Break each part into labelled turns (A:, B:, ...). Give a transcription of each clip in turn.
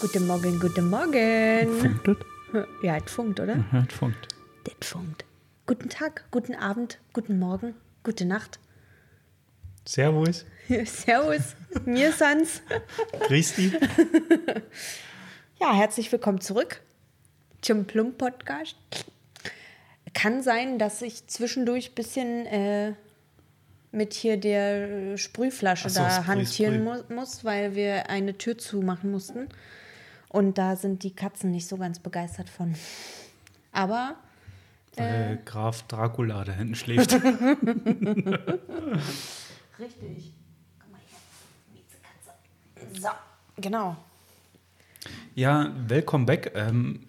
A: Guten Morgen, guten Morgen.
B: Funkt das?
A: Ja, es funkt, oder?
B: Ja, es funkt.
A: Das funkt. Guten Tag, guten Abend, guten Morgen, gute Nacht.
B: Servus.
A: Servus, mir sans.
B: Christi.
A: Ja, herzlich willkommen zurück zum Plum-Podcast. Kann sein, dass ich zwischendurch ein bisschen äh, mit hier der Sprühflasche
B: so,
A: da
B: Sprüh,
A: hantieren
B: Sprüh.
A: mu muss, weil wir eine Tür zumachen mussten. Und da sind die Katzen nicht so ganz begeistert von. Aber
B: Weil Graf Dracula da hinten schläft.
A: Richtig. Komm mal her, Miezekatze. So, genau.
B: ja, welcome back. Ähm,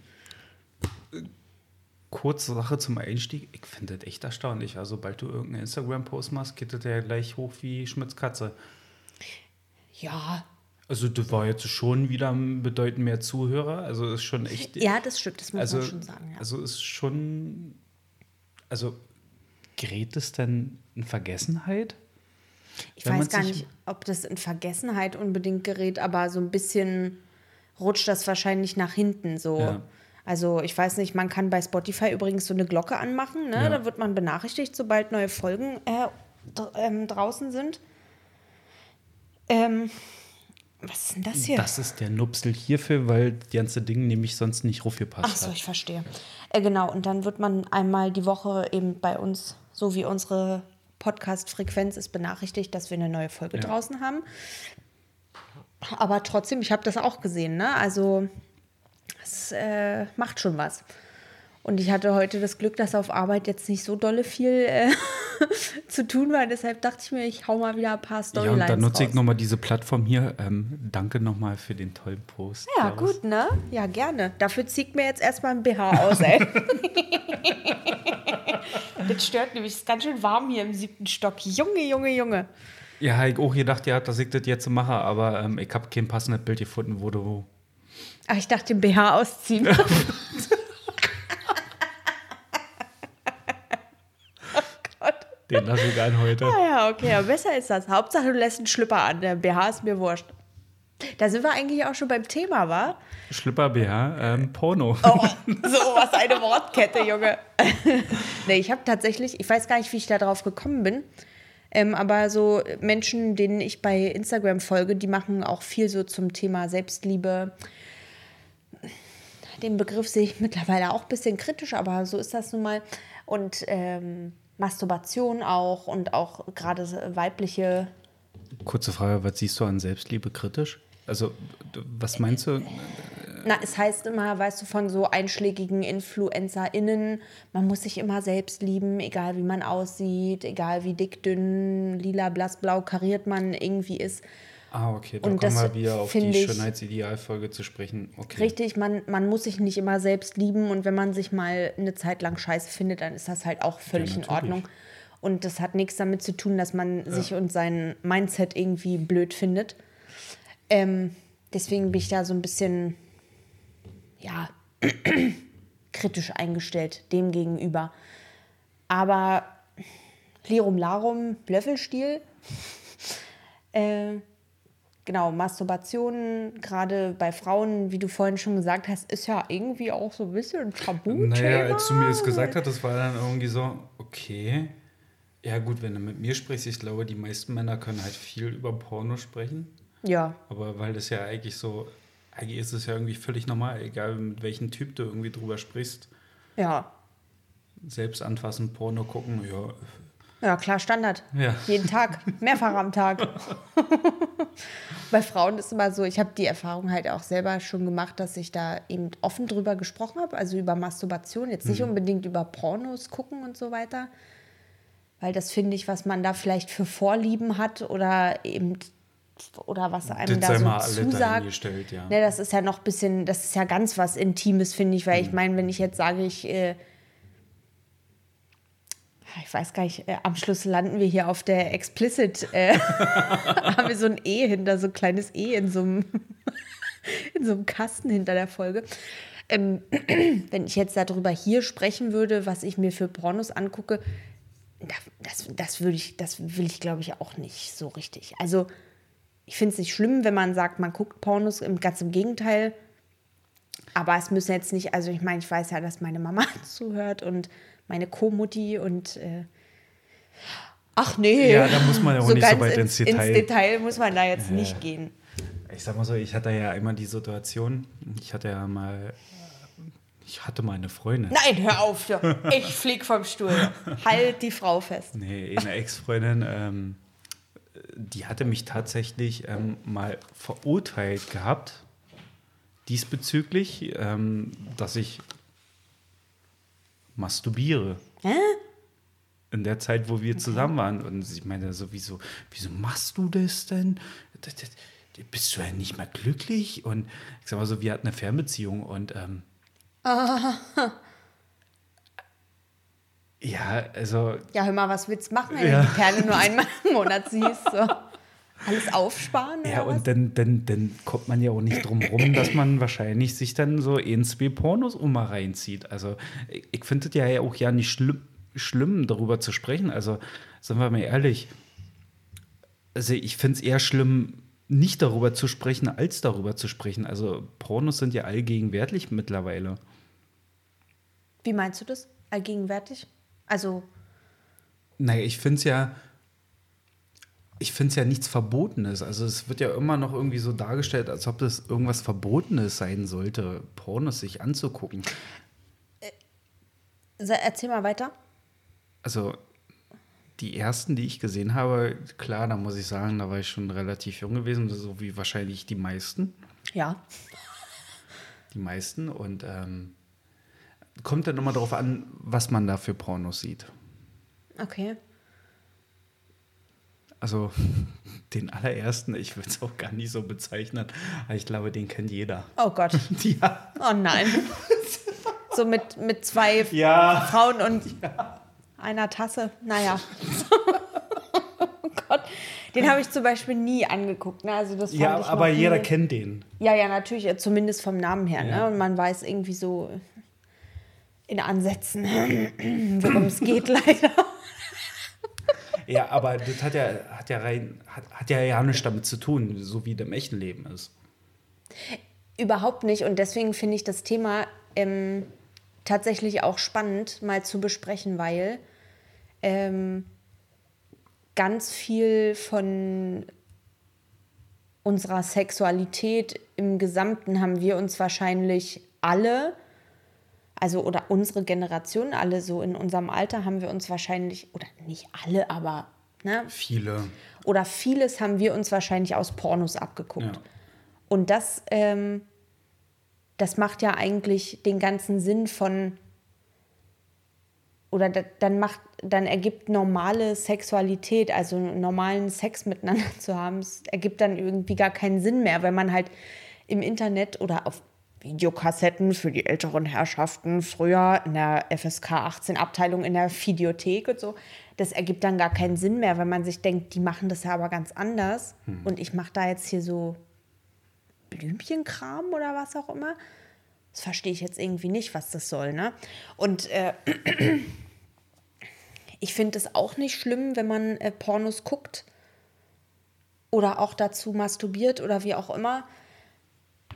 B: kurze Sache zum Einstieg. Ich finde das echt erstaunlich. Also, sobald du irgendeinen Instagram-Post machst, geht das ja gleich hoch wie Schmitz Katze.
A: Ja,
B: Also, du war jetzt schon wieder bedeutend mehr Zuhörer. Also, ist schon echt.
A: ja, das stimmt, das muss
B: also,
A: man schon sagen. Ja.
B: also ist schon. Also, gerät es denn in Vergessenheit?
A: ich
B: wenn
A: weiß gar nicht, ob das in Vergessenheit unbedingt gerät, aber so ein bisschen rutscht das wahrscheinlich nach hinten so.
B: Ja.
A: Also ich weiß nicht, man kann bei Spotify übrigens so eine Glocke anmachen, ne?
B: Ja.
A: da wird man benachrichtigt, sobald neue Folgen äh, ähm, draußen sind. Ähm, was ist denn das hier?
B: Das ist der Nupsel hierfür, weil die ganze Ding nämlich sonst nicht raufgepasst
A: Ach so,
B: hat.
A: ich verstehe. Äh, genau, und dann wird man einmal die Woche eben bei uns, so wie unsere Podcast-Frequenz ist, benachrichtigt, dass wir eine neue Folge
B: Ja.
A: draußen haben. Aber trotzdem, ich habe das auch gesehen, ne? Also, es äh, macht schon was. Und ich hatte heute das Glück, dass auf Arbeit jetzt nicht so dolle viel äh, zu tun war. Deshalb dachte ich mir, ich hau mal wieder ein paar
B: Ja, und
A: Storylines
B: dann nutze ich
A: raus.
B: nochmal diese Plattform hier. Ähm, danke nochmal für den tollen Post.
A: Ja,
B: Servus.
A: gut, ne? Ja, gerne. Dafür zieht mir jetzt erstmal ein BH aus, ey. das stört nämlich. Es ist ganz schön warm hier im siebten Stock. Junge, Junge, Junge.
B: Ja, ich auch gedacht, ja, dass ich das jetzt mache, aber ähm, ich habe kein passendes Bild gefunden, wo du.
A: Ach, ich dachte, den BH ausziehen. oh Gott.
B: Den lasse ich an heute.
A: Ah ja, okay, aber besser ist das. Hauptsache, du lässt einen Schlüpper an. Der BH ist mir wurscht. Da sind wir eigentlich auch schon beim Thema, wa?
B: Schlipper BH, ähm, Porno.
A: Oh, so was eine Wortkette, Junge. nee, ich habe tatsächlich, ich weiß gar nicht, wie ich da drauf gekommen bin. Ähm, aber so Menschen, denen ich bei Instagram folge, die machen auch viel so zum Thema Selbstliebe. Den Begriff sehe ich mittlerweile auch ein bisschen kritisch, aber so ist das nun mal. Und ähm, Masturbation auch und auch gerade weibliche
B: Kurze Frage, was siehst du an Selbstliebe kritisch? Also, was meinst du?
A: Na, es heißt immer, weißt du, von so einschlägigen InfluencerInnen, man muss sich immer selbst lieben, egal wie man aussieht, egal wie dick, dünn, lila, blass, blau kariert man irgendwie ist.
B: Ah, okay, da
A: Und
B: kommen
A: das
B: wir wieder auf die Schönheitsidealfolge zu sprechen. Okay.
A: Richtig, man, man muss sich nicht immer selbst lieben und wenn man sich mal eine Zeit lang scheiße findet, dann ist das halt auch völlig in
B: natürlich.
A: Ordnung. Und das hat nichts damit zu tun, dass man sich und sein Mindset irgendwie blöd findet. Ähm, deswegen bin ich da so ein bisschen, ja, kritisch eingestellt dem gegenüber. Aber Lirum Larum, Löffelstiel. Äh, genau, Masturbation, gerade bei Frauen, wie du vorhin schon gesagt hast, ist ja irgendwie auch so ein bisschen ein Tabuthema.
B: Naja, als du mir das gesagt hast, das war dann irgendwie so, okay. Ja, gut, wenn du mit mir sprichst, ich glaube, die meisten Männer können halt viel über Porno sprechen.
A: Ja,
B: Aber weil das ja eigentlich so, eigentlich ist es ja irgendwie völlig normal, egal mit welchem Typ du irgendwie drüber sprichst.
A: ja.
B: Selbst anfassen, Porno gucken, ja.
A: Ja, klar, Standard.
B: Ja.
A: Jeden Tag, mehrfach am Tag. Bei Frauen ist immer so, ich habe die Erfahrung halt auch selber schon gemacht, dass ich da eben offen drüber gesprochen habe, also über Masturbation, jetzt
B: Mhm.
A: nicht unbedingt über Pornos gucken und so weiter. Weil das finde ich, was man da vielleicht für Vorlieben hat oder eben oder was einem
B: Das
A: da so zusagt.
B: ja.
A: Ne, das ist ja noch ein bisschen, das ist ja ganz was Intimes, finde ich, weil ich meine, wenn ich jetzt sage, ich, äh, ich weiß gar nicht, äh, am Schluss landen wir hier auf der Explicit, äh, haben wir so ein E hinter, so ein kleines E in so einem, in so einem Kasten hinter der Folge. Ähm, wenn ich jetzt darüber hier sprechen würde, was ich mir für Pornos angucke, da- das, das, würde ich, das will ich, glaube ich, auch nicht so richtig. Also ich finde es nicht schlimm, wenn man sagt, man guckt Pornos, ganz im Gegenteil. Aber es müssen jetzt nicht, also ich meine, ich weiß ja, dass meine Mama zuhört und meine Co-Mutti und äh, ach nee.
B: Ja, da muss man ja auch
A: so
B: nicht so weit
A: ins,
B: ins Detail.
A: Ins Detail muss man da jetzt nicht gehen.
B: Ich sag mal so, ich hatte ja immer die Situation, ich hatte ja mal, ich hatte mal eine Freundin.
A: Nein, hör auf, ich flieg vom Stuhl. Halt die Frau fest.
B: Nee, eine Ex-Freundin, ähm, die hatte mich tatsächlich ähm, mal verurteilt gehabt diesbezüglich, ähm, dass ich masturbiere.
A: Hä?
B: In der Zeit, wo wir zusammen waren. Und ich meine, so, wieso, wieso machst du das denn? Das, das, bist du ja nicht mehr glücklich? Und ich sag mal so, wir hatten eine Fernbeziehung und ähm, ja, also
A: Ja, hör mal, was willst du machen, wenn
B: Ja.
A: du die Perle nur einmal im Monat siehst? So. Alles aufsparen?
B: Ja,
A: was?
B: und dann, dann, dann kommt man ja auch nicht drum rum, dass man wahrscheinlich sich dann so ein, zwei Pornos um mal reinzieht. Also ich, ich finde es ja auch ja nicht schlimm, schlimm, darüber zu sprechen. Also, sind wir mal ehrlich, also ich finde es eher schlimm, nicht darüber zu sprechen, als darüber zu sprechen. Also Pornos sind ja allgegenwärtig mittlerweile.
A: Wie meinst du das? Allgegenwärtig? Also,
B: Naja, ich finde es ja, ich finde es ja nichts Verbotenes. Also es wird ja immer noch irgendwie so dargestellt, als ob das irgendwas Verbotenes sein sollte, Pornos sich anzugucken.
A: se- erzähl mal weiter.
B: Also die ersten, die ich gesehen habe, klar, da muss ich sagen, da war ich schon relativ jung gewesen, so wie wahrscheinlich die meisten.
A: Ja.
B: Die meisten. Und ähm, kommt dann immer darauf an, was man da für Pornos sieht.
A: Okay.
B: Also den allerersten, ich würde es auch gar nicht so bezeichnen, aber ich glaube, den kennt jeder.
A: Oh Gott.
B: Ja.
A: Oh nein. So mit, mit zwei
B: Ja.
A: Frauen und einer Tasse. Naja. oh Gott. Den habe ich zum Beispiel nie angeguckt. Ne? Also das
B: Ja, aber jeder
A: nie-
B: kennt den.
A: Ja, ja, natürlich, äh, zumindest vom Namen her.
B: Ja.
A: Ne? Und man weiß irgendwie so in Ansätzen, worum es geht, leider.
B: Ja, aber das hat ja, hat ja rein, hat, hat ja nichts damit zu tun, so wie das im echten Leben ist.
A: Überhaupt nicht. Und deswegen finde ich das Thema ähm, tatsächlich auch spannend, mal zu besprechen, weil ähm, ganz viel von unserer Sexualität im Gesamten haben wir uns wahrscheinlich alle, also oder unsere Generation, alle so in unserem Alter haben wir uns wahrscheinlich, oder nicht alle, aber ne,
B: Viele.
A: oder vieles haben wir uns wahrscheinlich aus Pornos abgeguckt.
B: Ja.
A: Und das, ähm, das macht ja eigentlich den ganzen Sinn von oder da, dann macht, dann ergibt normale Sexualität, also normalen Sex miteinander zu haben, es ergibt dann irgendwie gar keinen Sinn mehr, wenn man halt im Internet oder auf Videokassetten für die älteren Herrschaften früher in der FSK 18 Abteilung in der Videothek und so, das ergibt dann gar keinen Sinn mehr, wenn man sich denkt, die machen das ja aber ganz anders und ich mache da jetzt hier so Blümchenkram oder was auch immer. Das verstehe ich jetzt irgendwie nicht, was das soll, ne? Und äh, ich finde es auch nicht schlimm, wenn man äh, Pornos guckt oder auch dazu masturbiert oder wie auch immer.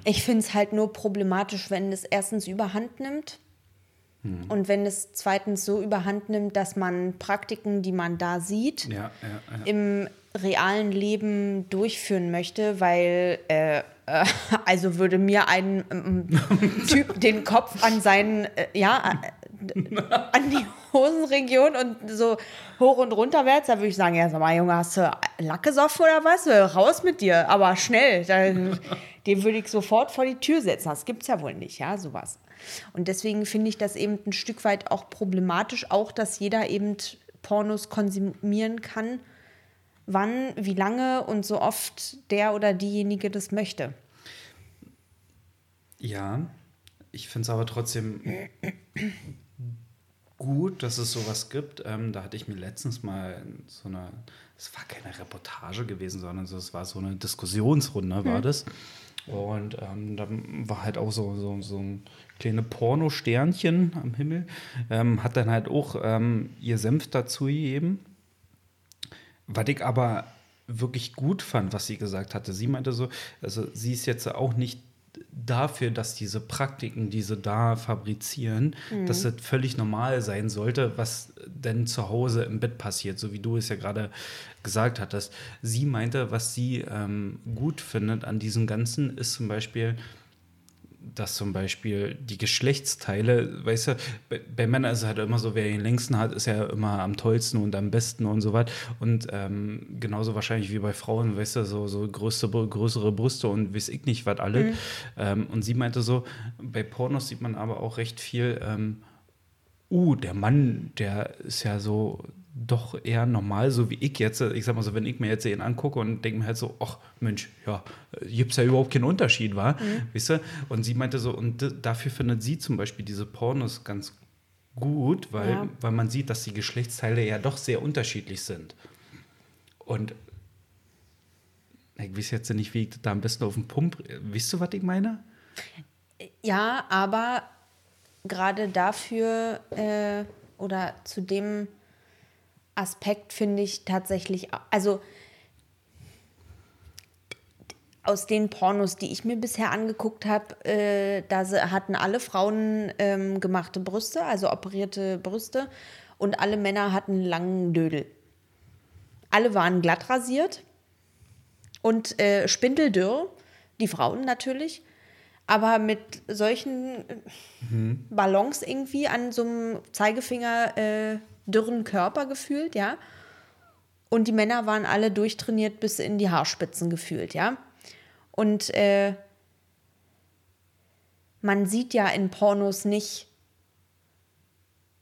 A: Ich finde es halt nur problematisch, wenn es erstens überhand nimmt und wenn es zweitens so überhand nimmt, dass man Praktiken, die man da sieht,
B: Ja, ja, ja.
A: im realen Leben durchführen möchte, weil äh, äh, also würde mir ein ähm, Typ den Kopf an seinen, äh, ja, äh, an die Hosenregion und so hoch und runterwärts, da würde ich sagen, ja, sag mal, Junge, hast du Lack gesoffen oder was? Äh, Raus mit dir, aber schnell. Dann, den würde ich sofort vor die Tür setzen. Das gibt's ja wohl nicht, ja, sowas. Und deswegen finde ich das eben ein Stück weit auch problematisch, auch dass jeder eben Pornos konsumieren kann, wann, wie lange und so oft der oder diejenige das möchte.
B: Ja, ich finde es aber trotzdem gut, dass es sowas gibt. Ähm, da hatte ich mir letztens mal so eine, es war keine Reportage gewesen, sondern so, es war so eine Diskussionsrunde, war das. Und ähm, da war halt auch so, so, so ein kleine Porno-Sternchen am Himmel, ähm, hat dann halt auch ähm, ihr Senf dazu gegeben. Was ich aber wirklich gut fand, was sie gesagt hatte. Sie meinte so, also sie ist jetzt auch nicht dafür, dass diese Praktiken, die sie da fabrizieren, mhm. dass das völlig normal sein sollte, was denn zu Hause im Bett passiert, so wie du es ja gerade gesagt hattest. Sie meinte, was sie ähm, gut findet an diesem Ganzen, ist zum Beispiel, dass zum Beispiel die Geschlechtsteile, weißt du, bei, bei, Männern ist es halt immer so, wer den längsten hat, ist ja immer am tollsten und am besten und so weiter. Und ähm, genauso wahrscheinlich wie bei Frauen, weißt du, so, so größte, größere Brüste und weiß ich nicht, was alle. Mhm. Ähm, und sie meinte so, bei Pornos sieht man aber auch recht viel, ähm, uh, der Mann, der ist ja so, doch eher normal, so wie ich jetzt. Ich sag mal so, wenn ich mir jetzt ihn angucke und denke mir halt so, ach Mensch, ja, gibt es ja überhaupt keinen Unterschied, war, mhm. weißt du? Und sie meinte so, und dafür findet sie zum Beispiel diese Pornos ganz gut, weil, ja. weil man sieht, dass die Geschlechtsteile ja doch sehr unterschiedlich sind. Und ich weiß jetzt nicht, wie ich da am besten auf den Pump. Weißt du, was ich meine?
A: Ja, aber gerade dafür äh, oder zu dem Aspekt finde ich tatsächlich, also aus den Pornos, die ich mir bisher angeguckt habe, äh, da hatten alle Frauen ähm, gemachte Brüste, also operierte Brüste, und alle Männer hatten langen Dödel. Alle waren glatt rasiert und äh, spindeldürr, die Frauen natürlich, aber mit solchen mhm. Ballons irgendwie an so einem Zeigefinger äh, dürren Körper gefühlt, ja. Und die Männer waren alle durchtrainiert bis in die Haarspitzen gefühlt, ja. Und äh, man sieht ja in Pornos nicht,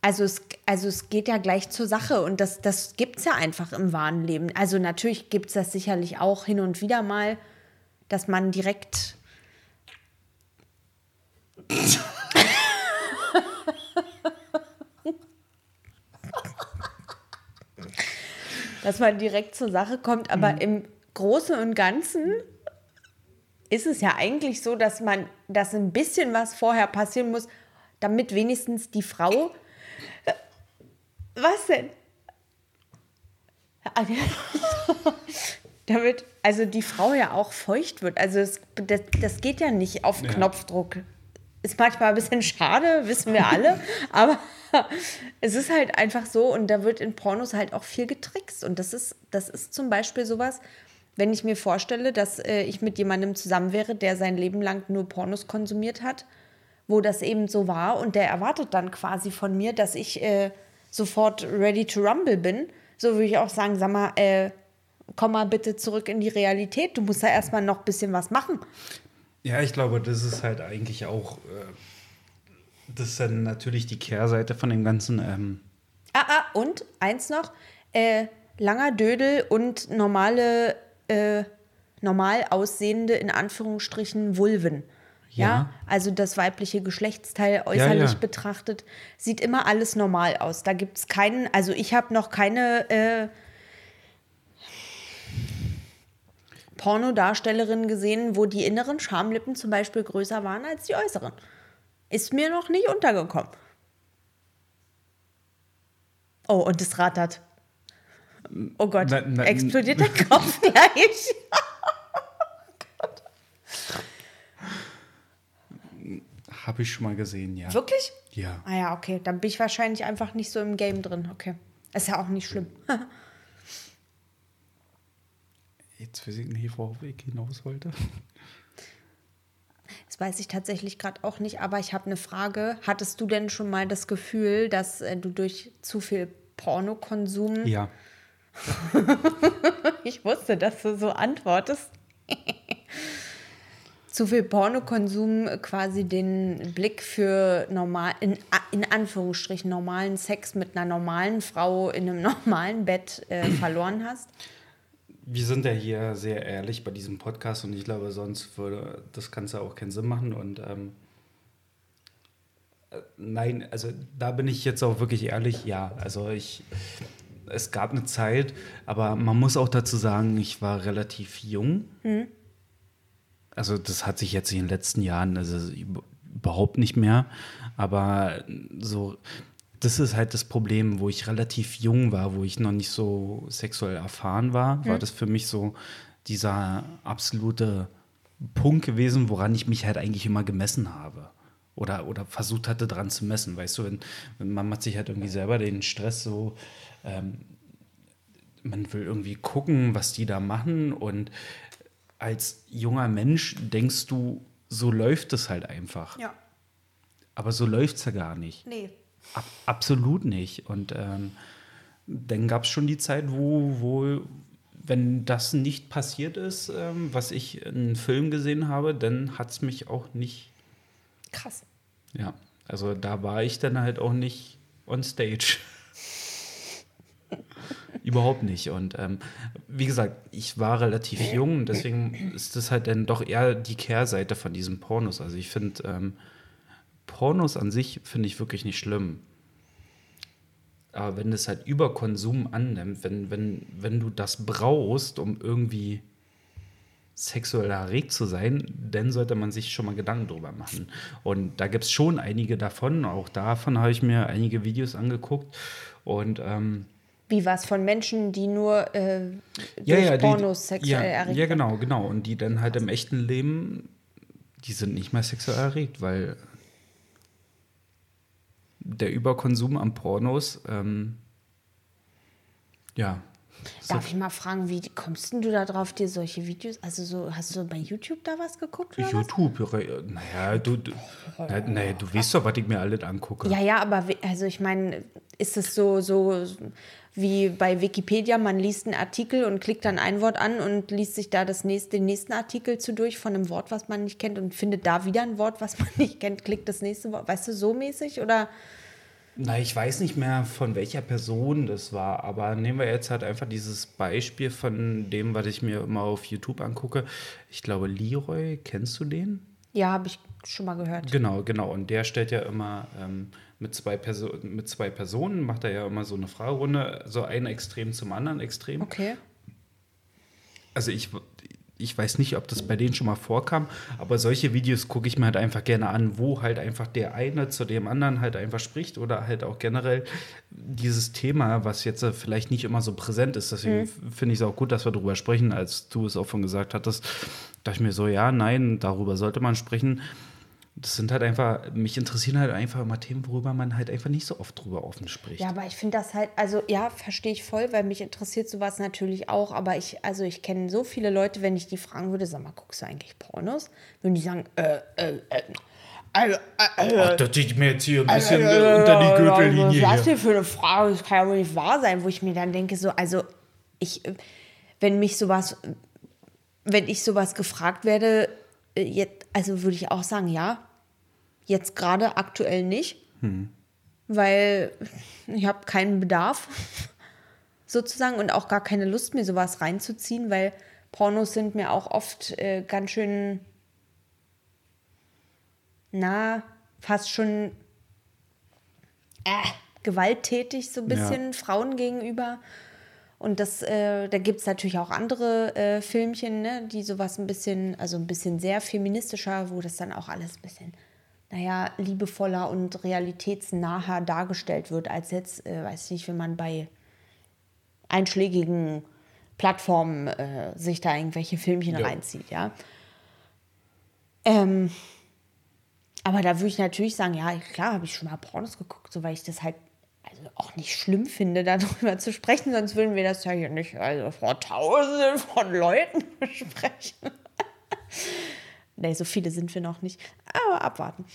A: also es, also es geht ja gleich zur Sache und das, das gibt es ja einfach im wahren Leben. Also natürlich gibt es das sicherlich auch hin und wieder mal, dass man direkt dass man direkt zur Sache kommt. Aber mhm. im Großen und Ganzen ist es ja eigentlich so, dass man, dass ein bisschen was vorher passieren muss, damit wenigstens die Frau. Äh, was denn? damit also die Frau ja auch feucht wird. Also es, das, das geht ja nicht auf ja. Knopfdruck. Ist manchmal ein bisschen schade, wissen wir alle, aber es ist halt einfach so und da wird in Pornos halt auch viel getrickst. Und das ist, das ist zum Beispiel sowas, wenn ich mir vorstelle, dass äh, ich mit jemandem zusammen wäre, der sein Leben lang nur Pornos konsumiert hat, wo das eben so war und der erwartet dann quasi von mir, dass ich äh, sofort ready to rumble bin, so würde ich auch sagen, sag mal, äh, komm mal bitte zurück in die Realität. Du musst da erstmal noch ein bisschen was machen.
B: Ja, ich glaube, das ist halt eigentlich auch äh, das ist dann natürlich die Kehrseite von dem Ganzen. Ähm
A: ah, ah, und eins noch: äh, langer Dödel und normale, äh, normal aussehende, in Anführungsstrichen, Vulven. Ja. ja. also das weibliche Geschlechtsteil äußerlich ja, ja. betrachtet, sieht immer alles normal aus. Da gibt es keinen, also ich habe noch keine äh, Pornodarstellerin gesehen, wo die inneren Schamlippen zum Beispiel größer waren als die äußeren. Ist mir noch nicht untergekommen. Oh, und es rattert. Oh Gott, na, na, explodiert der Kopf gleich.
B: Habe ich schon mal gesehen, ja.
A: Wirklich?
B: Ja.
A: Ah ja, okay. Dann bin ich wahrscheinlich einfach nicht so im Game drin. Okay. Ist ja auch nicht schlimm.
B: Jetzt weiß ich nicht, worauf ich hinaus wollte.
A: Das weiß ich tatsächlich gerade auch nicht, aber ich habe eine Frage. Hattest du denn schon mal das Gefühl, dass äh, du durch zu viel Pornokonsum.
B: Ja.
A: ich wusste, dass du so antwortest. zu viel Pornokonsum quasi den Blick für normal, in, in Anführungsstrichen normalen Sex mit einer normalen Frau in einem normalen Bett äh, verloren hast?
B: Wir sind ja hier sehr ehrlich bei diesem Podcast und ich glaube, sonst würde das Ganze auch keinen Sinn machen. Und ähm, äh, nein, also da bin ich jetzt auch wirklich ehrlich, ja. Also ich, es gab eine Zeit, aber man muss auch dazu sagen, ich war relativ jung. Mhm. Also das hat sich jetzt in den letzten Jahren also überhaupt nicht mehr. Aber so das ist halt das Problem, wo ich relativ jung war, wo ich noch nicht so sexuell erfahren war, war das für mich so dieser absolute Punkt gewesen, woran ich mich halt eigentlich immer gemessen habe. Oder, oder versucht hatte, dran zu messen. Weißt du, wenn, wenn man macht sich halt irgendwie selber den Stress so, ähm, man will irgendwie gucken, was die da machen. Und als junger Mensch denkst du, so läuft es halt einfach.
A: Ja.
B: Aber so läuft es ja gar nicht.
A: Nee.
B: Ab, absolut nicht. Und ähm, dann gab es schon die Zeit, wo, wo, wenn das nicht passiert ist, ähm, was ich in einem Film gesehen habe, dann hat es mich auch nicht,
A: Krass.
B: ja, also da war ich dann halt auch nicht on stage. Überhaupt nicht. Und ähm, wie gesagt, ich war relativ jung, deswegen ist das halt dann doch eher die Kehrseite von diesen Pornos. Also ich finde, ähm, Pornos an sich finde ich wirklich nicht schlimm. Aber wenn es halt Überkonsum annimmt, wenn, wenn, wenn du das brauchst, um irgendwie sexuell erregt zu sein, dann sollte man sich schon mal Gedanken drüber machen. Und da gibt es schon einige davon. Auch davon habe ich mir einige Videos angeguckt. Und ähm,
A: Wie war es von Menschen, die nur äh, durch
B: ja, ja, die-
A: Pornos sexuell
B: ja,
A: erregt
B: Ja, genau, genau. Und die dann halt im echten Leben, die sind nicht mehr sexuell erregt, weil der Überkonsum an Pornos, ähm, ja.
A: Darf ich mal fragen, wie kommst denn du da drauf, dir solche Videos? Also so, hast du bei YouTube da was geguckt oder was?
B: YouTube, äh, naja, du, du, na, naja, du weißt doch, was ich mir alles angucke.
A: Ja, ja, aber also ich meine, ist es so, so wie bei Wikipedia, man liest einen Artikel und klickt dann ein Wort an und liest sich da das nächste, den nächsten Artikel zu durch von einem Wort, was man nicht kennt und findet da wieder ein Wort, was man nicht kennt, klickt das nächste Wort. Weißt du, so mäßig? Oder
B: Na, ich weiß nicht mehr, von welcher Person das war, aber nehmen wir jetzt halt einfach dieses Beispiel von dem, was ich mir immer auf YouTube angucke. Ich glaube, Leroy, kennst du den?
A: Ja, habe ich schon mal gehört.
B: Genau, genau. Und der stellt ja immer ähm, mit, zwei Perso mit zwei Personen, macht er ja immer so eine Fragerunde, so ein Extrem zum anderen Extrem.
A: Okay.
B: Also ich, ich weiß nicht, ob das bei denen schon mal vorkam, aber solche Videos gucke ich mir halt einfach gerne an, wo halt einfach der eine zu dem anderen halt einfach spricht oder halt auch generell dieses Thema, was jetzt äh, vielleicht nicht immer so präsent ist. Deswegen finde ich es auch gut, dass wir darüber sprechen, als du es auch schon gesagt hattest. dachte ich mir so, ja, nein, darüber sollte man sprechen. Das sind halt einfach, mich interessieren halt einfach immer Themen, worüber man halt einfach nicht so oft drüber offen spricht.
A: Ja, aber ich finde das halt, also ja, verstehe ich voll, weil mich interessiert sowas natürlich auch. Aber ich, also ich kenne so viele Leute, wenn ich die fragen würde, sag mal, guckst du eigentlich Pornos? Würden die sagen, äh, äh, äh, also, äh, äh,
B: Ach, das ich mir jetzt hier ein bisschen äh, unter die Gürtellinie
A: Was ist denn für eine Frage? Das kann ja wohl nicht wahr sein, wo ich mir dann denke, so, also ich, äh, wenn mich sowas, wenn ich sowas gefragt werde, äh, jetzt, also würde ich auch sagen, ja, jetzt gerade aktuell nicht, weil ich habe keinen Bedarf sozusagen und auch gar keine Lust, mir sowas reinzuziehen, weil Pornos sind mir auch oft äh, ganz schön, na, fast schon äh, gewalttätig, so ein bisschen Frauen gegenüber. Und das, äh, da gibt es natürlich auch andere äh, Filmchen, ne, die sowas ein bisschen, also ein bisschen sehr feministischer, wo das dann auch alles ein bisschen, naja, liebevoller und realitätsnaher dargestellt wird, als jetzt, äh, weiß ich nicht, wenn man bei einschlägigen Plattformen äh, sich da irgendwelche Filmchen
B: Ja.
A: reinzieht, ja. Ähm, aber da würde ich natürlich sagen, ja, klar, habe ich schon mal Pornos geguckt, so weil ich das halt also auch nicht schlimm finde, darüber zu sprechen, sonst würden wir das ja hier nicht also vor Tausenden von Leuten besprechen. nee, so viele sind wir noch nicht. Aber abwarten.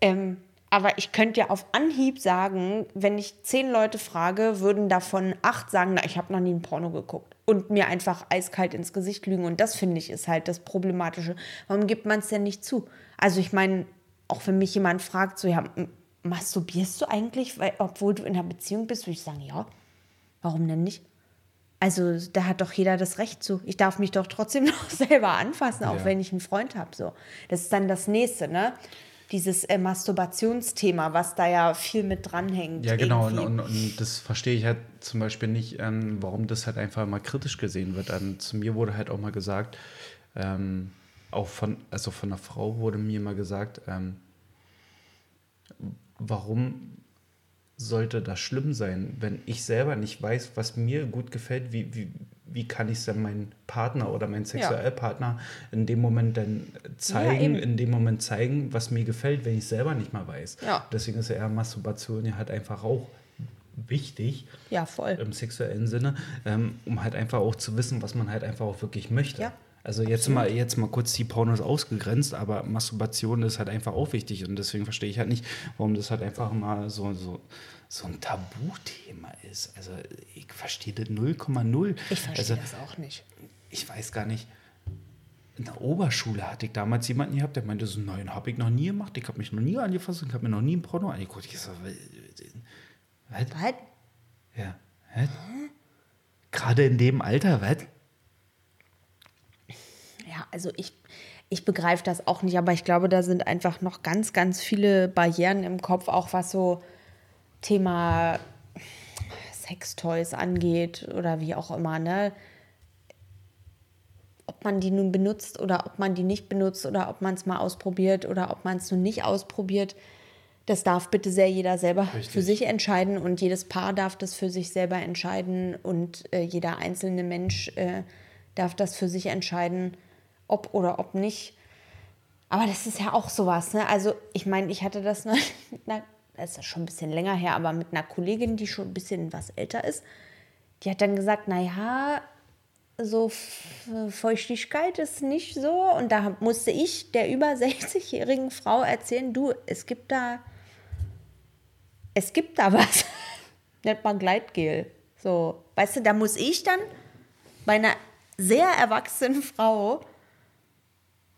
A: Ähm, aber ich könnte ja auf Anhieb sagen, wenn ich zehn Leute frage, würden davon acht sagen, na, ich habe noch nie ein Porno geguckt. Und mir einfach eiskalt ins Gesicht lügen. Und das finde ich ist halt das Problematische. Warum gibt man es denn nicht zu? Also ich meine, auch wenn mich jemand fragt, so, ja, masturbierst du eigentlich, weil, obwohl du in einer Beziehung bist, würde ich sagen, ja. Warum denn nicht? Also da hat doch jeder das Recht zu. Ich darf mich doch trotzdem noch selber anfassen, auch
B: Ja.
A: wenn ich einen Freund habe. So. Das ist dann das nächste, ne? Dieses äh, Masturbationsthema, was da ja viel mit dranhängt.
B: Ja, genau. Und, und, und das verstehe ich halt zum Beispiel nicht, ähm, warum das halt einfach mal kritisch gesehen wird. Ähm, zu mir wurde halt auch mal gesagt, ähm, auch von, also von einer Frau wurde mir mal gesagt, ähm, warum sollte das schlimm sein, wenn ich selber nicht weiß, was mir gut gefällt, wie, wie, wie kann ich es dann meinem Partner oder meinem Sexualpartner in dem Moment dann zeigen,
A: eben.
B: in dem Moment zeigen, was mir gefällt, wenn ich selber nicht mal weiß.
A: Ja.
B: Deswegen ist ja Masturbation ja halt einfach auch wichtig
A: Ja, voll.
B: im sexuellen Sinne, ähm, um halt einfach auch zu wissen, was man halt einfach auch wirklich möchte.
A: Ja,
B: Also jetzt mal, jetzt mal kurz die Pornos ausgegrenzt, aber Masturbation ist halt einfach auch wichtig und deswegen verstehe ich halt nicht, warum das halt einfach mal so, so, so ein Tabuthema ist. Also ich verstehe das 0,0.
A: Ich verstehe
B: also,
A: das auch nicht.
B: ich weiß gar nicht. In der Oberschule hatte ich damals jemanden gehabt, der meinte, so, nein, habe ich noch nie gemacht, ich habe mich noch nie angefasst, ich habe mir noch nie ein Porno angeguckt. Ich so, was?
A: Halt.
B: Ja. Was? Gerade in dem Alter, was?
A: Ja, also ich, ich begreife das auch nicht, aber ich glaube, da sind einfach noch ganz, ganz viele Barrieren im Kopf, auch was so Thema Sextoys angeht oder wie auch immer, ne? Ob man die nun benutzt oder ob man die nicht benutzt oder ob man es mal ausprobiert oder ob man es nun nicht ausprobiert, das darf bitte sehr jeder selber
B: Richtig.
A: für sich entscheiden und jedes Paar darf das für sich selber entscheiden und äh, jeder einzelne Mensch äh, darf das für sich entscheiden, ob oder ob nicht. Aber das ist ja auch sowas, ne? Also, ich meine, ich hatte das noch, na, das ist ja schon ein bisschen länger her, aber mit einer Kollegin, die schon ein bisschen was älter ist, die hat dann gesagt, naja, so Feuchtigkeit ist nicht so. Und da musste ich der über 60-jährigen Frau erzählen, du, es gibt da, es gibt da was. Nennt man Gleitgel. So, weißt du, da muss ich dann bei einer sehr erwachsenen Frau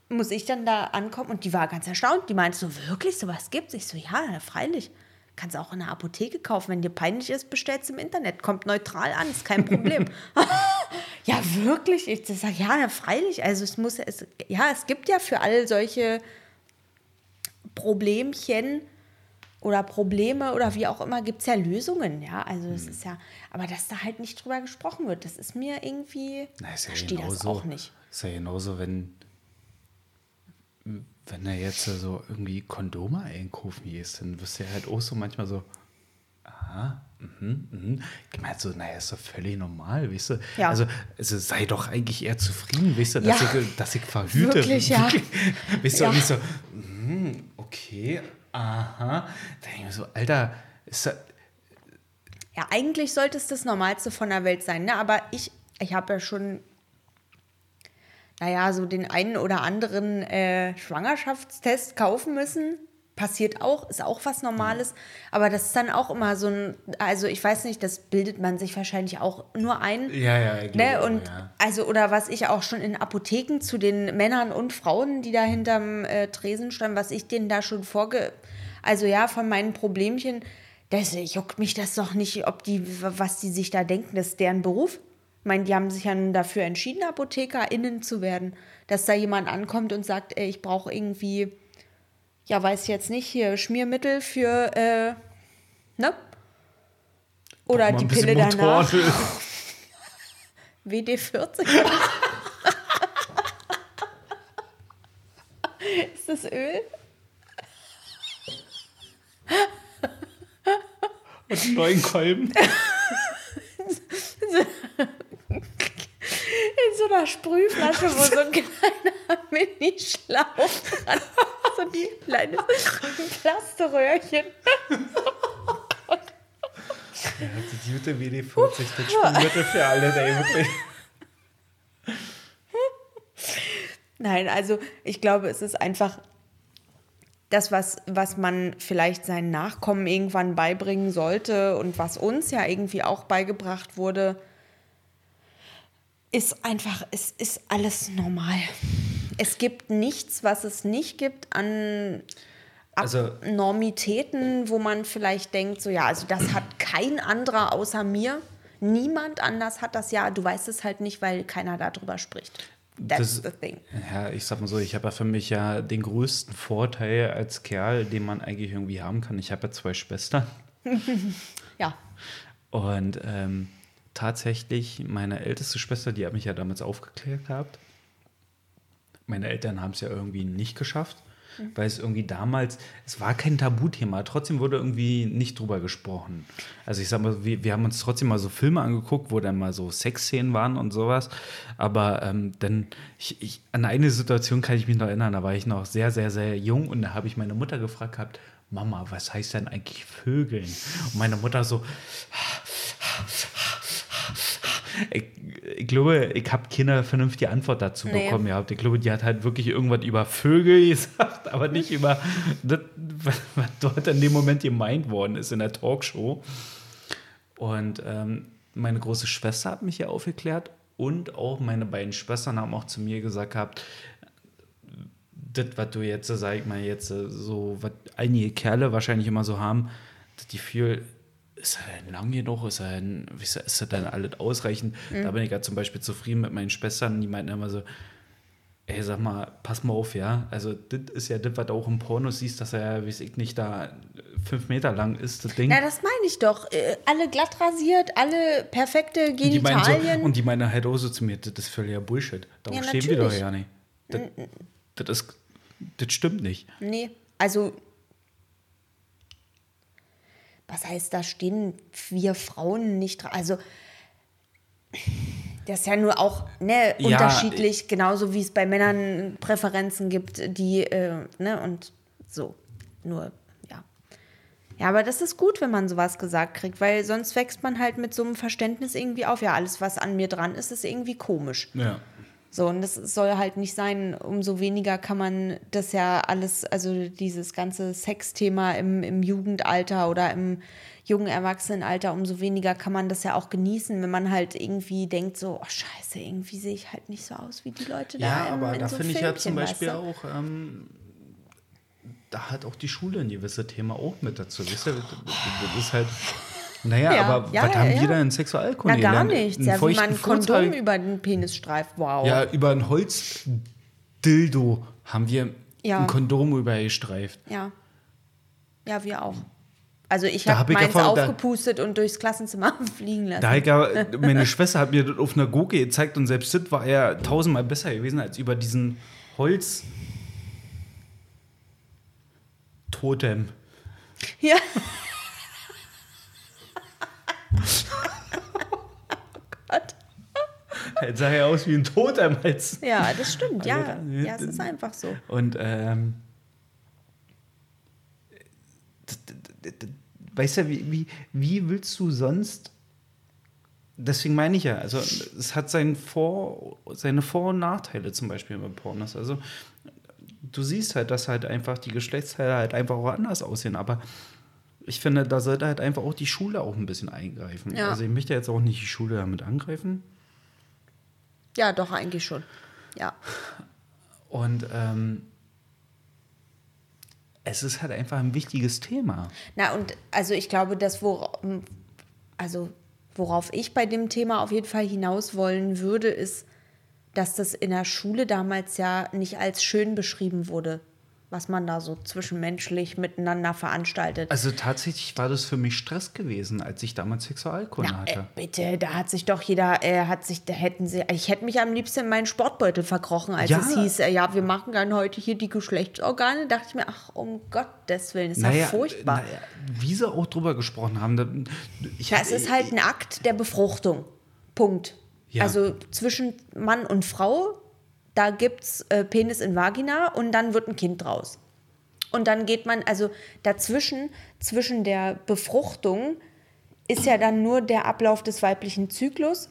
A: muss ich dann da ankommen und die war ganz erstaunt. Die meinte so, wirklich, sowas gibt's? Ich so, ja, freilich. Kannst auch in der Apotheke kaufen. Wenn dir peinlich ist, bestellst im Internet. Kommt neutral an, ist kein Problem. ja, wirklich? Ich sage, ja, freilich. Also es muss, es, ja, es gibt ja für all solche Problemchen oder Probleme oder wie auch immer, gibt es ja Lösungen, ja. Also
B: Hm.
A: es ist ja, aber dass da halt nicht drüber gesprochen wird, das ist mir irgendwie,
B: Na, ist ja
A: verstehe das auch nicht.
B: Ist ja genauso, wenn, wenn er jetzt so irgendwie Kondome einkaufen gehst, dann wirst du ja halt auch so manchmal so, aha, mhm, mhm. Ich meine so, naja, ist doch völlig normal, weißt du?
A: Ja.
B: Also, also sei doch eigentlich eher zufrieden, weißt du, dass,
A: Ja.
B: ich, dass ich verhüte.
A: Wirklich, ja.
B: Weißt du,
A: Ja.
B: und nicht so, mhm, okay, aha. Da denke ich mir so, Alter, ist da,
A: Ja, eigentlich sollte es das Normalste von der Welt sein, ne? aber ich, ich habe ja schon, naja, so den einen oder anderen äh, Schwangerschaftstest kaufen müssen. Passiert auch, ist auch was Normales. Aber das ist dann auch immer so ein, also ich weiß nicht, das bildet man sich wahrscheinlich auch nur ein.
B: ja, ja, ich
A: Ne,
B: glaube,
A: und
B: ja.
A: also, oder was ich auch schon in Apotheken zu den Männern und Frauen, die da hinterm äh, Tresen standen, was ich denen da schon vorge. Also ja, von meinen Problemchen, das juckt mich das doch nicht, ob die, was die sich da denken, das ist deren Beruf. Ich meine, die haben sich ja nun dafür entschieden, ApothekerInnen zu werden, dass da jemand ankommt und sagt, ey, ich brauche irgendwie, ja, weiß ich jetzt nicht, hier Schmiermittel für, äh, ne? Oder die Pille danach.
B: Motoröl.
A: WD-40. Ist das Öl?
B: Und neuen Kolben.
A: In so einer Sprühflasche, wo so ein kleiner Mini-Schlauch dran. So ein kleines Plasterröhrchen.
B: Die gute WD-40, das Spülmittel für alle, wirklich.
A: Nein, also ich glaube, es ist einfach das, was, was man vielleicht seinen Nachkommen irgendwann beibringen sollte und was uns ja irgendwie auch beigebracht wurde, ist einfach, es ist alles normal. Es gibt nichts, was es nicht gibt an
B: Also-
A: Abnormitäten, wo man vielleicht denkt, so ja, also das hat kein anderer außer mir. Niemand anders hat das ja. Du weißt es halt nicht, weil keiner darüber spricht. That's the thing.
B: Ja, ich sag mal so, ich habe ja für mich ja den größten Vorteil als Kerl, den man eigentlich irgendwie haben kann. Ich habe ja zwei Schwestern.
A: Ja.
B: Und ähm, tatsächlich, meine älteste Schwester, die hat mich ja damals aufgeklärt gehabt. Meine Eltern haben es ja irgendwie nicht geschafft. mhm. weil es irgendwie damals, es war kein Tabuthema, trotzdem wurde irgendwie nicht drüber gesprochen. Also ich sag mal, wir, wir haben uns trotzdem mal so Filme angeguckt, wo dann mal so Sexszenen waren und sowas, aber ähm, dann, ich, ich, an eine Situation kann ich mich noch erinnern, da war ich noch sehr, sehr, sehr jung und da habe ich meine Mutter gefragt gehabt, Mama, was heißt denn eigentlich Vögeln? Und meine Mutter so, ich, ich glaube, ich habe keine vernünftige Antwort dazu nee. bekommen gehabt. Ich glaube, die hat halt wirklich irgendwas über Vögel gesagt, aber nicht über das, was, dort in dem Moment gemeint worden ist in der Talkshow. Und ähm, meine große Schwester hat mich ja aufgeklärt und auch meine beiden Schwestern haben auch zu mir gesagt gehabt, das, was du jetzt, sag ich mal, jetzt so, was einige Kerle wahrscheinlich immer so haben, dass die viel ist er denn lang genug? Ist er, denn, ist er dann alles ausreichend? Mhm. Da bin ich ja zum Beispiel zufrieden mit meinen Schwestern. Die meinten immer so, ey, sag mal, pass mal auf, ja. Also, das ist ja das, was du auch im Porno siehst, dass er, weiß ich nicht, da fünf Meter lang ist, das Ding.
A: Ja, das meine ich doch. Äh, alle glatt rasiert, alle perfekte Genitalien.
B: Und die, so, und die meinen halt auch so zu mir, das ist völliger Bullshit. Darum ja, stehen wir doch ja nicht. Das, das, ist, das stimmt nicht.
A: Nee, also was heißt, da stehen wir Frauen nicht dran. Also, das ist ja nur auch ne, ja, unterschiedlich, genauso wie es bei Männern Präferenzen gibt, die, äh, ne, und so. Nur, ja. Ja, aber das ist gut, wenn man sowas gesagt kriegt, weil sonst wächst man halt mit so einem Verständnis irgendwie auf. Ja, alles, was an mir dran ist, ist irgendwie komisch.
B: Ja.
A: So, und das soll halt nicht sein, umso weniger kann man das ja alles, also dieses ganze Sexthema im, im Jugendalter oder im jungen Erwachsenenalter, umso weniger kann man das ja auch genießen, wenn man halt irgendwie denkt, so, oh scheiße, irgendwie sehe ich halt nicht so aus wie die Leute
B: da. Ja, aber da so finde ich ja zum Beispiel weißt du? auch, ähm, da hat auch die Schule ein gewisses Thema auch mit dazu. Das ist halt. Naja, ja, aber ja, was ja, haben wir da in Sexualkunde
A: Na, gar nichts. Ja, wie man ein Kondom über den Penis streift. Wow.
B: Ja, über ein Holzdildo haben wir ein Kondom übergestreift.
A: Ja. Ja, wir auch. Also ich habe hab meins ja aufgepustet da, und durchs Klassenzimmer fliegen lassen. Da
B: ja, meine Schwester hat mir das auf einer Gurke gezeigt und selbst das war ja tausendmal besser gewesen als über diesen Holz Totem.
A: Ja.
B: Jetzt sah er aus wie ein Toter am Hals.
A: Ja, das stimmt. Ja, ja, es ist einfach so.
B: Und ähm, weißt du, wie, wie, wie willst du sonst deswegen meine ich ja, also es hat seinen Vor, seine Vor- und Nachteile zum Beispiel bei Pornos. Also du siehst halt, dass halt einfach die Geschlechtsteile halt einfach auch anders aussehen, aber ich finde, da sollte halt einfach auch die Schule auch ein bisschen eingreifen. Ja. Also ich möchte jetzt auch nicht die Schule damit angreifen.
A: Ja, doch, eigentlich schon. Ja.
B: Und ähm, es ist halt einfach ein wichtiges Thema.
A: Na, und also ich glaube, das, worauf, also worauf ich bei dem Thema auf jeden Fall hinaus wollen würde, ist, dass das in der Schule damals ja nicht als schön beschrieben wurde was man da so zwischenmenschlich miteinander veranstaltet.
B: Also tatsächlich war das für mich Stress gewesen, als ich damals Sexualkunde Na, hatte. Äh,
A: bitte, da hat sich doch jeder, äh, hat sich, da hätten sie, ich hätte mich am liebsten in meinen Sportbeutel verkrochen, als ja. es hieß, äh, ja, wir machen dann heute hier die Geschlechtsorgane. Da dachte ich mir, ach, um Gottes Willen, ist naja, ja furchtbar. Naja,
B: wie sie auch drüber gesprochen haben.
A: Ich, ja, es ist halt ein Akt der Befruchtung. Punkt. Ja. Also zwischen Mann und Frau da gibt es äh, Penis in Vagina und dann wird ein Kind draus. Und dann geht man, also dazwischen, zwischen der Befruchtung ist ja dann nur der Ablauf des weiblichen Zyklus.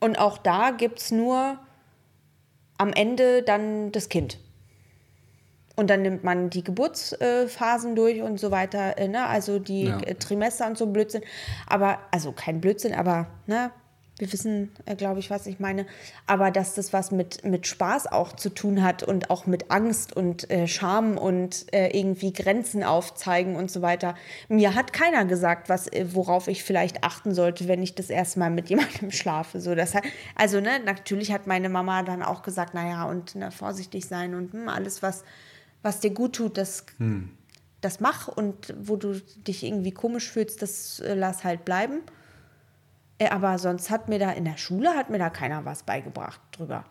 A: Und auch da gibt es nur am Ende dann das Kind. Und dann nimmt man die Geburtsphasen durch und so weiter, äh, ne? also die ja. Trimester und so Blödsinn. Aber, also kein Blödsinn, aber ne? Wir wissen, äh, glaube ich, was ich meine, aber dass das was mit, mit Spaß auch zu tun hat und auch mit Angst und äh, Scham und äh, irgendwie Grenzen aufzeigen und so weiter. Mir hat keiner gesagt, was, äh, worauf ich vielleicht achten sollte, wenn ich das erste Mal mit jemandem schlafe. So, das hat, also, ne, natürlich hat meine Mama dann auch gesagt, naja, und ne, vorsichtig sein und hm, alles, was, was dir gut tut, das, hm. das mach und wo du dich irgendwie komisch fühlst, das äh, lass halt bleiben. Äh, aber sonst hat mir da in der Schule hat mir da keiner was beigebracht drüber.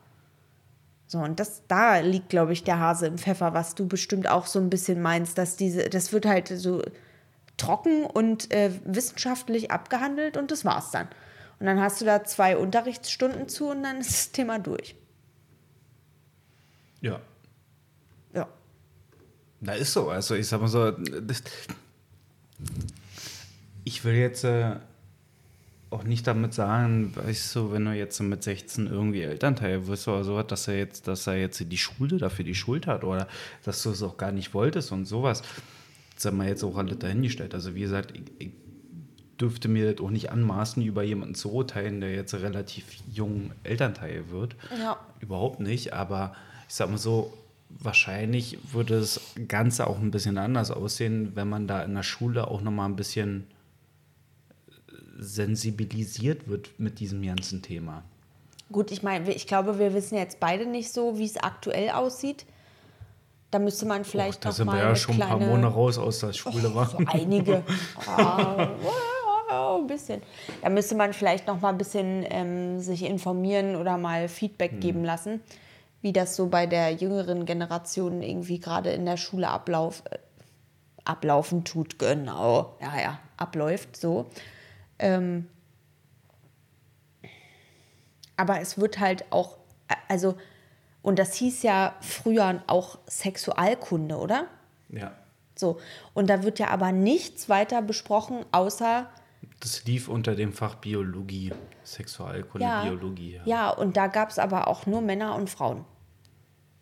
A: So, und das, da liegt, glaube ich, der Hase im Pfeffer, was du bestimmt auch so ein bisschen meinst, dass diese, das wird halt so trocken und äh, wissenschaftlich abgehandelt und das war's dann. Und dann hast du da zwei Unterrichtsstunden zu und dann ist das Thema durch.
B: Ja.
A: Ja.
B: Na, ist so. Also, ich sag mal so, ich will jetzt äh, auch nicht damit sagen, weißt du, wenn du jetzt mit 16 irgendwie Elternteil wirst oder so, dass er jetzt, dass er jetzt die Schule dafür die Schuld hat oder dass du es auch gar nicht wolltest und sowas. Das haben wir jetzt auch alle dahingestellt. Also, wie gesagt, ich, ich dürfte mir das auch nicht anmaßen, über jemanden zu urteilen, der jetzt relativ jung Elternteil wird.
A: Ja.
B: Überhaupt nicht, aber ich sag mal so, wahrscheinlich würde das Ganze auch ein bisschen anders aussehen, wenn man da in der Schule auch nochmal ein bisschen sensibilisiert wird mit diesem ganzen Thema.
A: Gut, ich meine, ich glaube, wir wissen jetzt beide nicht so, wie es aktuell aussieht. Da müsste man vielleicht
B: Och, da
A: noch
B: sind
A: mal
B: wir ja schon ein paar
A: kleine-
B: Monate raus aus der Schule. wa?
A: So einige. Ah, wow, ein bisschen. Da müsste man vielleicht noch mal ein bisschen ähm, sich informieren oder mal Feedback
B: Hm.
A: geben lassen, wie das so bei der jüngeren Generation irgendwie gerade in der Schule ablauf, äh, ablaufen tut. Genau. Ja, ja, abläuft so. Ähm, aber es wird halt auch, also, und das hieß ja früher auch Sexualkunde, oder?
B: ja.
A: So, und da wird ja aber nichts weiter besprochen, außer,
B: Das lief unter dem Fach Biologie, Sexualkunde,
A: ja,
B: Biologie.
A: ja, und da gab es aber auch nur Männer und Frauen.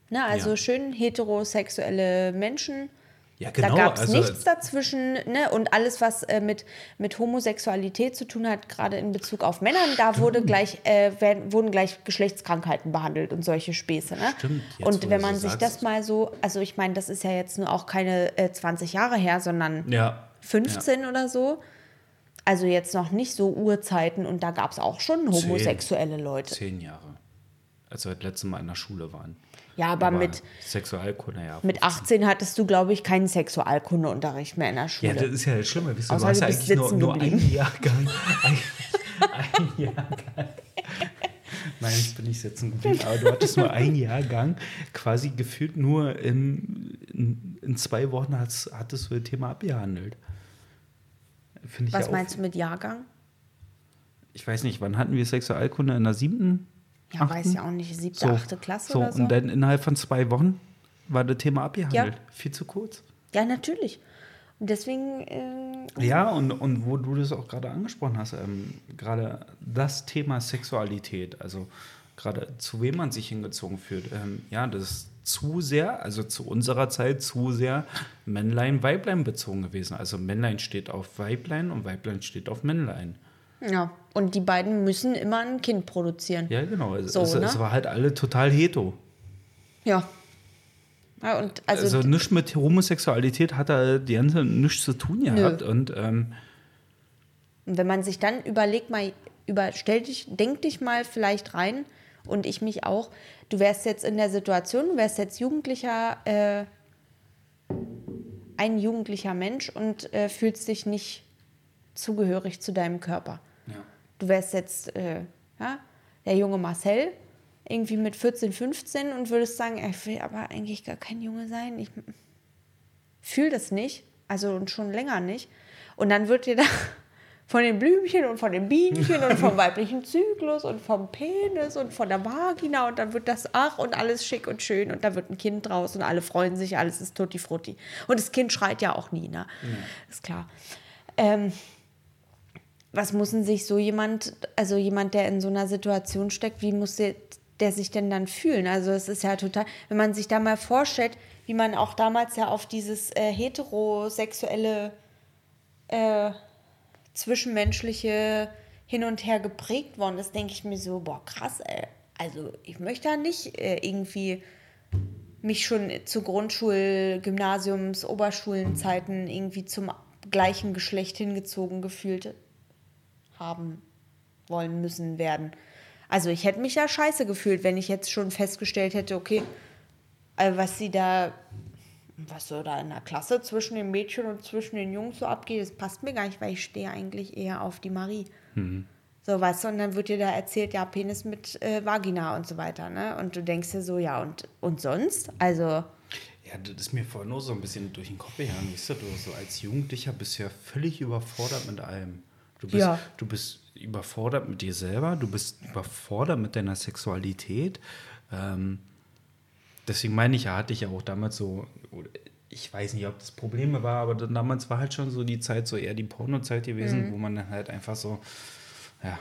A: Ne, also
B: Ja.
A: schön heterosexuelle Menschen.
B: Ja,
A: da
B: genau,
A: gab es
B: also-
A: nichts dazwischen. Ne? Und alles, was äh, mit, mit Homosexualität zu tun hat, gerade in Bezug auf Männern, da wurde gleich, äh, werden, wurden gleich Geschlechtskrankheiten behandelt und solche Späße. Ne?
B: Stimmt, jetzt,
A: und wenn man
B: so
A: sich
B: sagst.
A: das mal so, also ich meine, das ist ja jetzt nur auch keine äh, 20 Jahre her, sondern
B: Ja.
A: 15 oder so. Also jetzt noch nicht so Urzeiten und da gab es auch schon
B: Zehn.
A: homosexuelle Leute.
B: Zehn Jahre. Als wir das letzte Mal in der Schule waren.
A: Ja, aber, mit,
B: Sexualkunde, ja.
A: mit 18 hattest du, glaube ich, keinen Sexualkundeunterricht mehr in der
B: Ja,
A: Schule.
B: das ist ja das Schlimme. Weißt du, du
A: Außer
B: hast
A: du
B: ja eigentlich nur, nur einen Jahrgang. Ein, ein Jahrgang. Nein, jetzt bin ich sitzen geblieben. Aber du hattest nur einen Jahrgang. Quasi gefühlt nur in, in, in zwei Wochen hast, hattest du das Thema abgehandelt.
A: Was
B: ja
A: meinst du mit Jahrgang?
B: Ich weiß nicht, wann hatten wir Sexualkunde? In der siebten?
A: Ja,
B: achten?
A: weiß ja auch nicht, siebte,
B: So,
A: achte Klasse
B: so,
A: oder so.
B: und dann innerhalb von zwei Wochen war das Thema abgehandelt.
A: Ja.
B: Viel zu kurz.
A: ja, natürlich. Und deswegen, äh,
B: Ja, und, und wo du das auch gerade angesprochen hast, ähm, gerade das Thema Sexualität, also gerade zu wem man sich hingezogen fühlt, ähm, ja, das ist zu sehr, also zu unserer Zeit zu sehr Männlein, Weiblein bezogen gewesen. Also Männlein steht auf Weiblein und Weiblein steht auf Männlein.
A: Ja. Und die beiden müssen immer ein Kind produzieren.
B: Ja, genau. Es,
A: So,
B: es,
A: ne?
B: es war halt alle total hetero.
A: Ja. Ja, und also,
B: Also, nichts mit Homosexualität hat da die ganze nichts zu tun gehabt. Und ähm,
A: wenn man sich dann überlegt, mal, über, stell dich, denk dich mal vielleicht rein und ich mich auch, du wärst jetzt in der Situation, du wärst jetzt Jugendlicher, äh, ein jugendlicher Mensch und äh, fühlst dich nicht zugehörig zu deinem Körper.
B: Ja.
A: Du wärst jetzt äh, ja, der junge Marcel, irgendwie mit 14, 15 und würdest sagen, ich will aber eigentlich gar kein Junge sein. Ich fühle das nicht, also und schon länger nicht. Und dann wird dir da von den Blümchen und von den Bienchen und vom weiblichen Zyklus und vom Penis und von der Vagina und dann wird das ach und alles schick und schön und da wird ein Kind draus und alle freuen sich, alles ist tutti frutti. Und das Kind schreit ja auch nie, ne? Ist klar. Ähm, was muss denn sich so jemand, also jemand, der in so einer Situation steckt, wie muss der, der sich denn dann fühlen? Also es ist ja total, wenn man sich da mal vorstellt, wie man auch damals ja auf dieses äh, heterosexuelle, äh, zwischenmenschliche hin und her geprägt worden ist, denke ich mir so, boah, krass, ey. Also ich möchte da nicht äh, irgendwie mich schon zu Grundschul-, Gymnasiums-, Oberschulenzeiten irgendwie zum gleichen Geschlecht hingezogen gefühlt haben wollen müssen werden. Also ich hätte mich ja scheiße gefühlt, wenn ich jetzt schon festgestellt hätte, okay, äh, was sie da, was so da in der Klasse zwischen den Mädchen und zwischen den Jungs so abgeht, das passt mir gar nicht, weil ich stehe eigentlich eher auf die Marie. So, weißt du, und dann wird dir da erzählt, ja, Penis mit äh, Vagina und so weiter, ne? Und du denkst dir so, ja, und, und sonst? Also.
B: Ja, das ist mir vorhin nur so ein bisschen durch den Kopf gegangen. Weißt du, du so als Jugendlicher bist ja völlig überfordert mit allem. Du bist,
A: Ja.
B: du bist überfordert mit dir selber, du bist überfordert mit deiner Sexualität. Ähm, deswegen meine ich, ja, hatte ich ja auch damals so, ich weiß nicht, ob das Probleme war, aber damals war halt schon so die Zeit, so eher die Porno-Zeit gewesen, wo man dann halt einfach so, ja,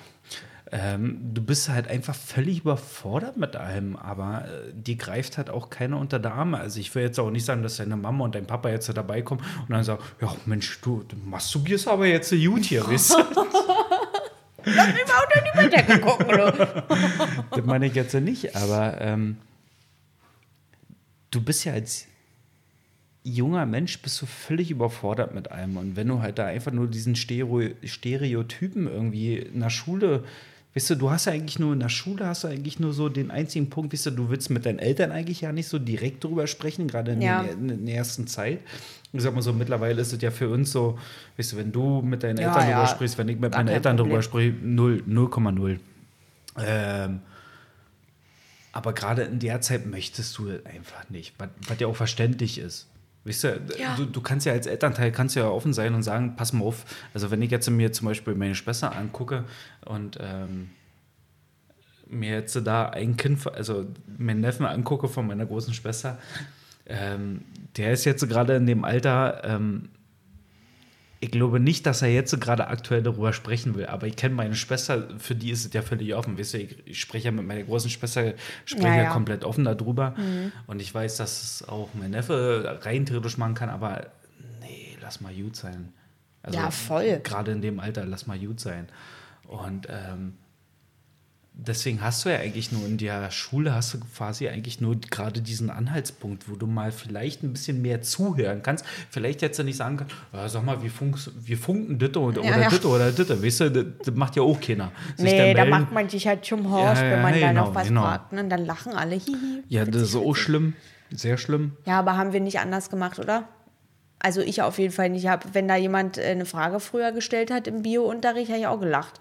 B: ähm, du bist halt einfach völlig überfordert mit allem, aber äh, dir greift halt auch keiner unter der Arme. Also ich will jetzt auch nicht sagen, dass deine Mama und dein Papa jetzt da dabei kommen und dann sagen, ja Mensch, du, du masturbierst aber jetzt so gut hier, weißt du?
A: Lass mich mal unter die Bettdecke gucken, du.
B: Das meine ich jetzt nicht, aber ähm, du bist ja als junger Mensch bist du völlig überfordert mit allem. Und wenn du halt da einfach nur diesen Stereo Stereotypen irgendwie in der Schule, weißt du, du hast ja eigentlich nur in der Schule hast du eigentlich nur so den einzigen Punkt, weißt du, du willst mit deinen Eltern eigentlich ja nicht so direkt drüber sprechen, gerade in,
A: Ja.
B: den, in der ersten Zeit. Ich sag mal so, mittlerweile ist es ja für uns so, weißt du, wenn du mit deinen
A: Ja,
B: Eltern
A: ja.
B: drüber sprichst, wenn ich mit meinen Eltern drüber
A: Problem.
B: spreche, 0, 0,0. Ähm, aber gerade in der Zeit möchtest du einfach nicht, was, was ja auch verständlich ist. Weißt du,
A: Ja.
B: du, du kannst ja als Elternteil kannst ja offen sein und sagen, pass mal auf, also wenn ich jetzt mir zum Beispiel meine Schwester angucke und ähm, mir jetzt da ein Kind, also meinen Neffen angucke von meiner großen Schwester, ähm, der ist jetzt gerade in dem Alter, ähm, ich glaube nicht, dass er jetzt gerade aktuell darüber sprechen will, aber ich kenne meine Schwester, für die ist es ja völlig offen. Weißt du, ich, spreche ja mit meiner großen Schwester, spreche
A: Ja,
B: ja, komplett offen darüber. Und ich weiß, dass es auch mein Neffe rein theoretisch machen kann, aber nee, lass mal gut sein. Also
A: Ja, voll.
B: Gerade in dem Alter, lass mal gut sein. Und ähm, deswegen hast du ja eigentlich nur in der Schule hast du quasi eigentlich nur gerade diesen Anhaltspunkt, wo du mal vielleicht ein bisschen mehr zuhören kannst. Vielleicht jetzt nicht sagen kannst, ja, sag mal, wie, funkst, wie funken Ditte oder,
A: Ja,
B: oder
A: ja.
B: Ditte oder Ditte. Weißt du, das, das macht ja auch keiner. Sich
A: Nee, da macht man sich halt schon
B: Ja, ja,
A: wenn man da
B: genau,
A: noch was
B: genau.
A: fragt. Ne? Und dann lachen alle. Hihi.
B: Ja, das ist auch schlimm. Sehr schlimm.
A: Ja, aber haben wir nicht anders gemacht, oder? Also ich auf jeden Fall nicht. Hab, wenn da jemand äh, eine Frage früher gestellt hat im Bio-Unterricht, habe ich auch gelacht.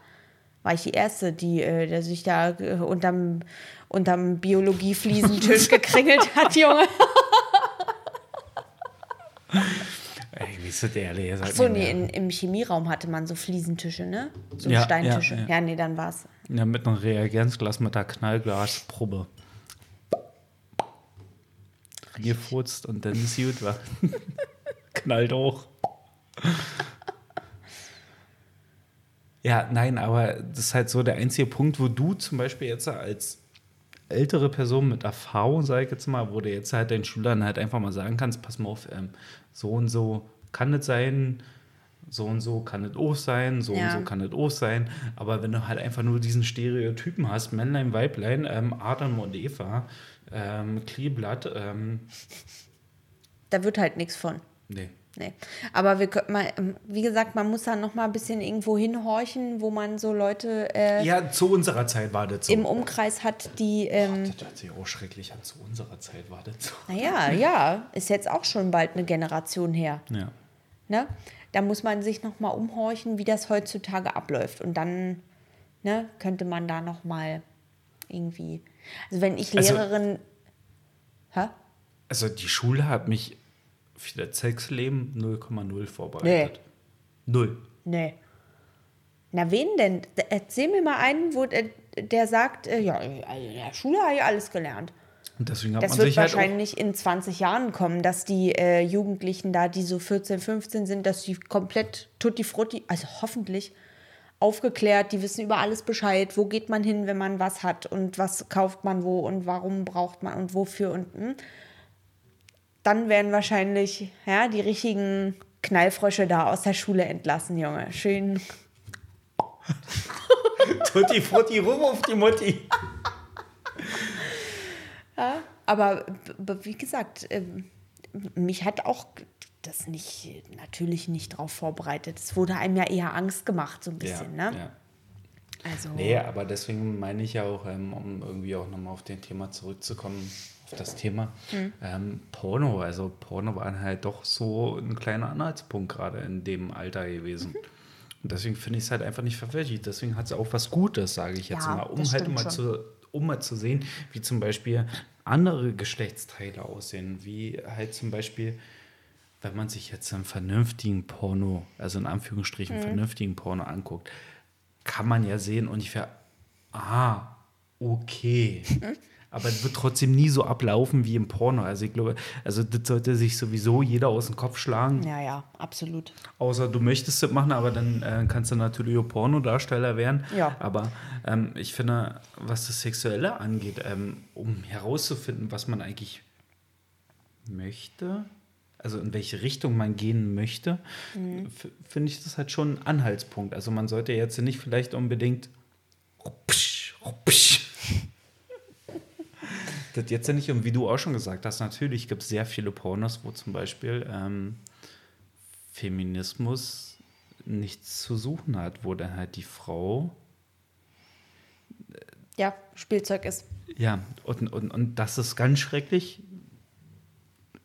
A: War ich die Erste, die der äh, sich da äh, unterm, unterm Biologie-Fliesentisch gekringelt hat, Junge.
B: Ey, wie ist das ehrlich? Ihr seid
A: Ach so, nee, in, im Chemieraum hatte man so Fliesentische, ne? So
B: Ja,
A: Steintische.
B: ja,
A: Ja,
B: ja.
A: nee, dann war's.
B: Ja, mit einem Reagenzglas mit der Knallglasprobe. Gefurzt und dann ist gut, war. Knallt auch. Ja, nein, aber das ist halt so der einzige Punkt, wo du zum Beispiel jetzt als ältere Person mit Erfahrung, sag ich jetzt mal, wo du jetzt halt deinen Schülern halt einfach mal sagen kannst, pass mal auf, ähm, so und so kann es sein, so und so kann es auch sein, so
A: Ja.
B: und so kann es auch sein. Aber wenn du halt einfach nur diesen Stereotypen hast, Männlein, Weiblein, ähm, Adam und Eva, ähm, Kleeblatt, ähm,
A: Da wird halt nichts von.
B: nee.
A: Nee. Aber wir könnten mal, ähm, wie gesagt, man muss da noch mal ein bisschen irgendwo hinhorchen, wo man so Leute äh,
B: Ja, zu unserer Zeit war das so.
A: im Umkreis hat, die, ähm,
B: das hört sich auch schrecklich an. Zu unserer Zeit war das so.
A: naja, ja, ist jetzt auch schon bald eine Generation her.
B: Ja.
A: Ne? Da muss man sich noch mal umhorchen, wie das heutzutage abläuft. Und dann ne, könnte man da noch mal irgendwie. Also wenn ich
B: Also-
A: Lehrerin. Hä?
B: Also die Schule hat mich das Sexleben 0,0 vorbereitet. Null.
A: Nee. Na, wen denn? Erzähl mir mal einen, wo der, der sagt, äh, ja, also in der Schule habe ich alles gelernt.
B: Und deswegen hat
A: Das
B: man
A: wird
B: sich halt
A: wahrscheinlich in 20 Jahren kommen, dass die äh, Jugendlichen da, die so 14, 15 sind, dass die komplett tutti frutti, also hoffentlich aufgeklärt, die wissen über alles Bescheid, wo geht man hin, wenn man was hat und was kauft man wo und warum braucht man und wofür und hm. Dann werden wahrscheinlich ja, die richtigen Knallfrösche da aus der Schule entlassen, Junge. Schön.
B: Tutti Frutti rum auf die Mutti.
A: Aber b- b- wie gesagt, ähm, mich hat auch das nicht, natürlich nicht drauf vorbereitet. Es wurde einem ja eher Angst gemacht, so ein bisschen,
B: ja,
A: ne?
B: ja.
A: Also,
B: Nee, aber deswegen meine ich ja auch, ähm, um irgendwie auch nochmal auf den Thema zurückzukommen, auf das Thema
A: Hm.
B: ähm, Porno. Also Porno war halt doch so ein kleiner Anhaltspunkt gerade in dem Alter gewesen. Und deswegen finde ich es halt einfach nicht verwerflich. Deswegen hat es auch was Gutes, sage ich jetzt
A: Ja,
B: mal, um halt mal
A: schon.
B: zu, um mal zu sehen, wie zum Beispiel andere Geschlechtsteile aussehen. Wie halt zum Beispiel, wenn man sich jetzt einen vernünftigen Porno, also in Anführungsstrichen
A: Mhm.
B: vernünftigen Porno anguckt, kann man ja sehen ungefähr, ah, okay.
A: Mhm.
B: Aber es wird trotzdem nie so ablaufen wie im Porno. Also ich glaube, also das sollte sich sowieso jeder aus dem Kopf schlagen.
A: Ja, ja, absolut.
B: Außer du möchtest das machen, aber dann äh, kannst du natürlich auch Pornodarsteller werden.
A: Ja.
B: Aber ähm, ich finde, was das Sexuelle angeht, ähm, um herauszufinden, was man eigentlich möchte, also in welche Richtung man gehen möchte, f- finde ich das halt schon ein Anhaltspunkt. Also man sollte jetzt nicht vielleicht unbedingt rupsch, rupsch. Das jetzt ja nicht, und wie du auch schon gesagt hast, natürlich gibt es sehr viele Pornos, wo zum Beispiel ähm, Feminismus nichts zu suchen hat, wo dann halt die Frau,
A: Ja, Spielzeug ist.
B: ja, und, und, und das ist ganz schrecklich,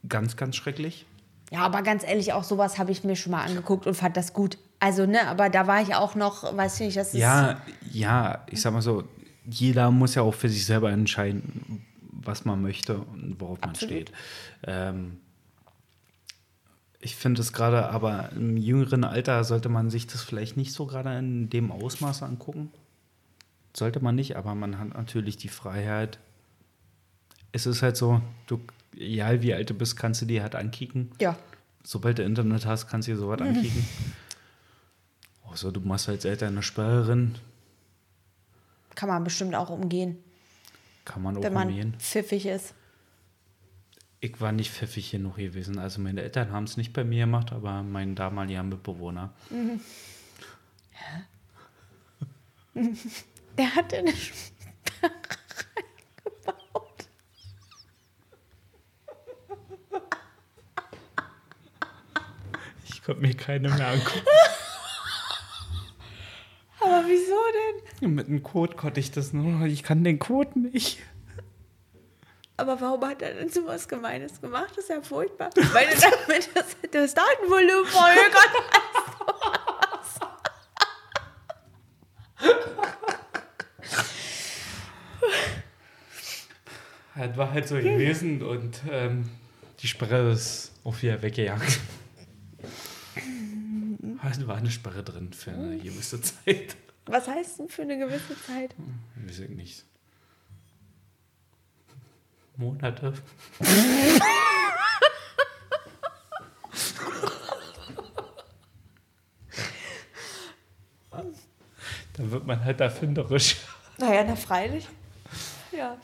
B: ganz, ganz schrecklich.
A: Ja, aber ganz ehrlich, auch sowas habe ich mir schon mal angeguckt und fand das gut. Also, ne, aber da war ich auch noch, weiß ich nicht, das ist.
B: Ja, ja, ich sag mal so, jeder muss ja auch für sich selber entscheiden, was man möchte und worauf man
A: Absolut.
B: steht. Ähm, ich finde es gerade, aber im jüngeren Alter sollte man sich das vielleicht nicht so gerade in dem Ausmaß angucken. Sollte man nicht, aber man hat natürlich die Freiheit. Es ist halt so, du, egal wie alt du bist, kannst du dir halt ankicken.
A: Ja.
B: Sobald du Internet hast, kannst du dir sowas ankicken. Außer du machst als Eltern eine Sperrerin,
A: Kann man bestimmt auch umgehen,
B: kann man auch
A: wenn man
B: umgehen.
A: pfiffig ist.
B: Ich war nicht pfiffig genug gewesen. Also meine Eltern haben es nicht bei mir gemacht, aber mein damaliger Mitbewohner.
A: Der hat eine Sperre gebaut.
B: Ich konnte mir keine mehr angucken.
A: Aber wieso denn?
B: Mit dem Code konnte ich das nur. Ich kann den Code nicht.
A: Aber warum hat er denn sowas Gemeines gemacht? Das ist ja furchtbar. Weil du damit das, das Datenvolumen verhökert hast.
B: Das war halt so gewesen und ähm, die Sperre ist auch wieder weggejagt. Es war eine Sperre drin für eine gewisse Zeit.
A: Was heißt denn für eine gewisse Zeit?
B: Weiß ich nicht. Monate. Dann wird man halt erfinderisch.
A: Naja, na freilich. Ja.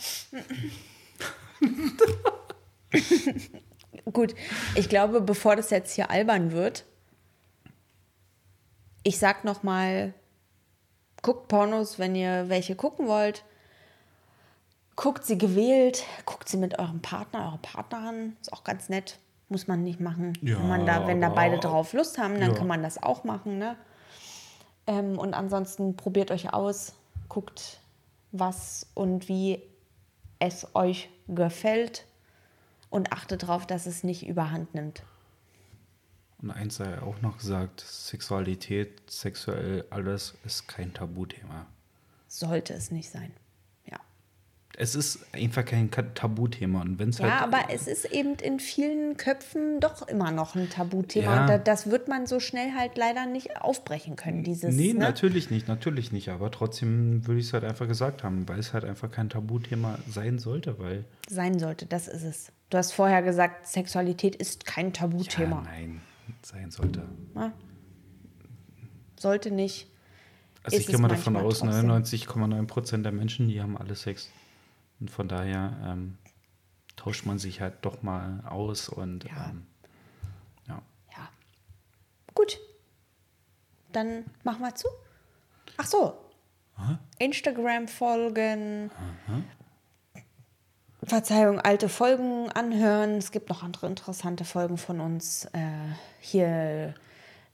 A: Gut, ich glaube, bevor das jetzt hier albern wird, ich sag noch mal, guckt Pornos, wenn ihr welche gucken wollt. Guckt sie gewählt, guckt sie mit eurem Partner, eurer Partnerin. Ist auch ganz nett. Muss man nicht machen.
B: Ja,
A: wenn, man da, wenn da beide drauf Lust haben, dann
B: Ja.
A: kann man das auch machen. Ne? Ähm, und ansonsten probiert euch aus, guckt, was und wie es euch gefällt und achtet darauf, dass es nicht überhand nimmt.
B: Und eins sei auch noch gesagt: Sexualität, sexuell, alles ist kein Tabuthema.
A: Sollte es nicht sein. Ja.
B: Es ist einfach kein Tabuthema. Und wenn es
A: Ja,
B: halt.
A: aber es ist eben in vielen Köpfen doch immer noch ein Tabuthema.
B: Ja.
A: Und da, das wird man so schnell halt leider nicht aufbrechen können, dieses.
B: Nee,
A: ne?
B: natürlich nicht, natürlich nicht. Aber trotzdem würde ich es halt einfach gesagt haben, weil es halt einfach kein Tabuthema sein sollte, weil.
A: Sein sollte, das ist es. Du hast vorher gesagt, Sexualität ist kein
B: Ja,
A: Tabuthema.
B: nein, sein sollte.
A: sollte nicht.
B: Also ich gehe mal davon aus,
A: trotzdem.
B: 99,9 Prozent der Menschen, die haben alle Sex. Und von daher ähm, tauscht man sich halt doch mal aus und
A: Ja.
B: ähm, ja.
A: Ja. Gut. Dann machen wir zu. Ach so. Instagram folgen. Verzeihung, alte Folgen anhören. Es gibt noch andere interessante Folgen von uns. Äh, hier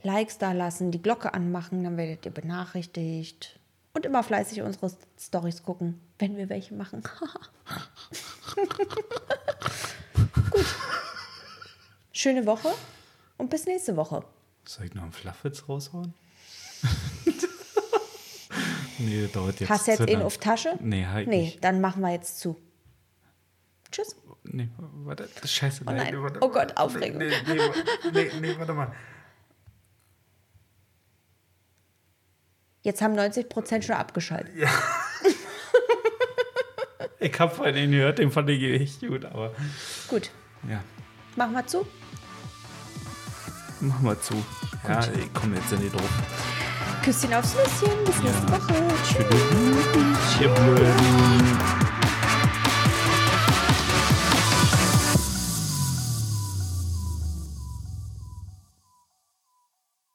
A: Likes da lassen, die Glocke anmachen, dann werdet ihr benachrichtigt. Und immer fleißig unsere Stories gucken, wenn wir welche machen. Gut. Schöne Woche und bis nächste Woche.
B: Soll ich noch einen Fluffwitz raushauen? Nee, dauert jetzt.
A: Hast du jetzt ihn auf Tasche?
B: Nee, halt
A: Nee,
B: nicht.
A: dann machen wir jetzt zu. Tschüss.
B: Nee, warte, das scheiße.
A: Oh nein.
B: warte,
A: Oh Gott. Aufregung.
B: Nee, nee, nee, nee, warte mal.
A: Jetzt haben 90% schon abgeschaltet.
B: Ich hab vorhin den gehört, den fand ich echt gut, aber
A: Gut,
B: ja,
A: machen wir zu.
B: machen wir zu. Ja, ich komme jetzt nicht drauf.
A: Küsschen aufs Nüsschen. Bis nächste Woche. Tschüss.
B: Tschüss.